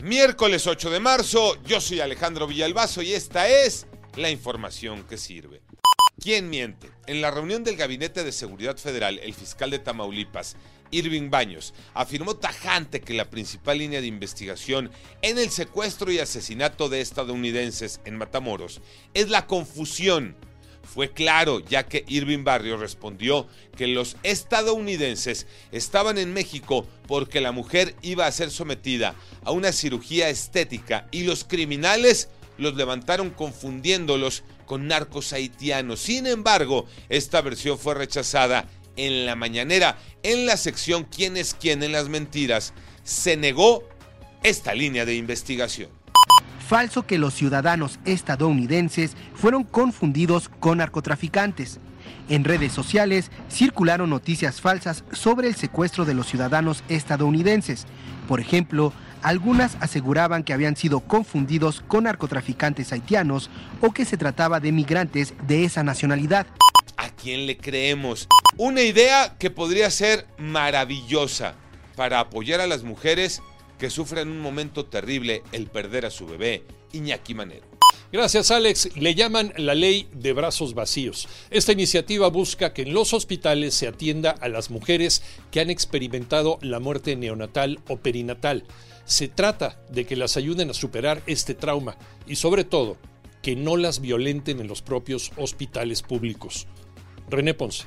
Miércoles 8 de marzo, yo soy Alejandro Villalbazo y esta es la información que sirve. ¿Quién miente? En la reunión del Gabinete de Seguridad Federal, el fiscal de Tamaulipas, Irving Baños, afirmó tajante que la principal línea de investigación en el secuestro y asesinato de estadounidenses en Matamoros es la confusión fue claro, ya que Irving Barrio respondió que los estadounidenses estaban en México porque la mujer iba a ser sometida a una cirugía estética y los criminales los levantaron confundiéndolos con narcos haitianos. Sin embargo, esta versión fue rechazada en la mañanera, en la sección ¿Quién es quién en las mentiras? Se negó esta línea de investigación falso que los ciudadanos estadounidenses fueron confundidos con narcotraficantes. En redes sociales circularon noticias falsas sobre el secuestro de los ciudadanos estadounidenses. Por ejemplo, algunas aseguraban que habían sido confundidos con narcotraficantes haitianos o que se trataba de migrantes de esa nacionalidad. ¿A quién le creemos? Una idea que podría ser maravillosa para apoyar a las mujeres que sufre en un momento terrible el perder a su bebé, Iñaki Manero. Gracias, Alex. Le llaman la ley de brazos vacíos. Esta iniciativa busca que en los hospitales se atienda a las mujeres que han experimentado la muerte neonatal o perinatal. Se trata de que las ayuden a superar este trauma y sobre todo que no las violenten en los propios hospitales públicos. René Ponce.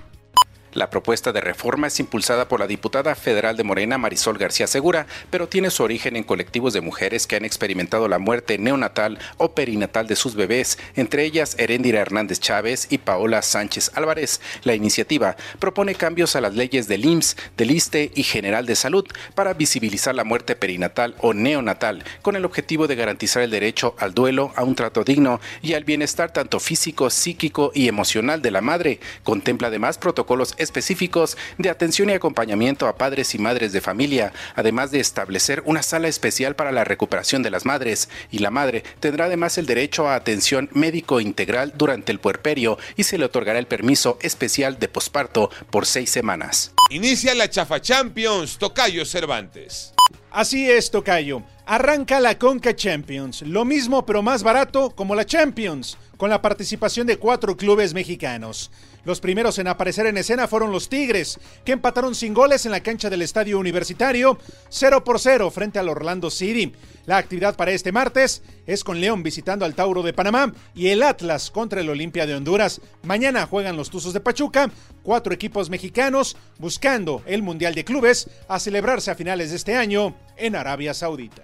La propuesta de reforma es impulsada por la diputada federal de Morena Marisol García Segura, pero tiene su origen en colectivos de mujeres que han experimentado la muerte neonatal o perinatal de sus bebés, entre ellas Heréndira Hernández Chávez y Paola Sánchez Álvarez. La iniciativa propone cambios a las leyes del IMSS, del ISTE y General de Salud para visibilizar la muerte perinatal o neonatal, con el objetivo de garantizar el derecho al duelo, a un trato digno y al bienestar tanto físico, psíquico y emocional de la madre. Contempla además protocolos específicos de atención y acompañamiento a padres y madres de familia, además de establecer una sala especial para la recuperación de las madres, y la madre tendrá además el derecho a atención médico integral durante el puerperio y se le otorgará el permiso especial de posparto por seis semanas. Inicia la Chafa Champions, Tocayo Cervantes. Así es, Tocayo. Arranca la Conca Champions, lo mismo pero más barato como la Champions, con la participación de cuatro clubes mexicanos. Los primeros en aparecer en escena fueron los Tigres, que empataron sin goles en la cancha del Estadio Universitario, 0 por 0 frente al Orlando City. La actividad para este martes es con León visitando al Tauro de Panamá y el Atlas contra el Olimpia de Honduras. Mañana juegan los Tuzos de Pachuca, cuatro equipos mexicanos buscando el Mundial de Clubes a celebrarse a finales de este año en Arabia Saudita.